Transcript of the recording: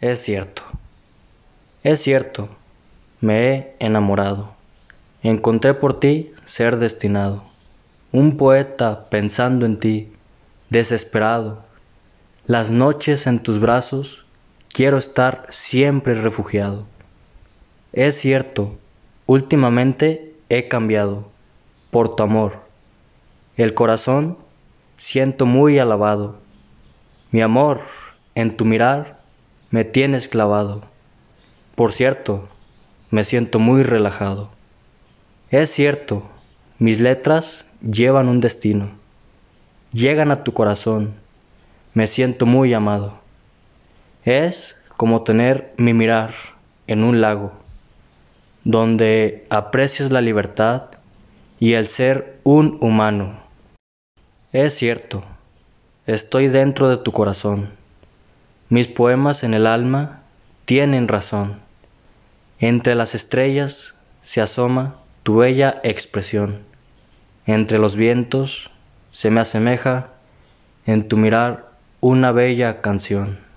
Es cierto, es cierto, me he enamorado. Encontré por ti ser destinado, un poeta pensando en ti, desesperado. Las noches en tus brazos quiero estar siempre refugiado. Es cierto, últimamente he cambiado por tu amor. El corazón siento muy alabado. Mi amor, en tu mirar me tienes clavado. Por cierto, me siento muy relajado. Es cierto, mis letras llevan un destino. Llegan a tu corazón, me siento muy amado. Es como tener mi mirar en un lago, donde aprecias la libertad y el ser un humano. Es cierto, estoy dentro de tu corazón. Mis poemas en el alma tienen razón. Entre las estrellas se asoma tu bella expresión. Entre los vientos se me asemeja en tu mirar una bella canción.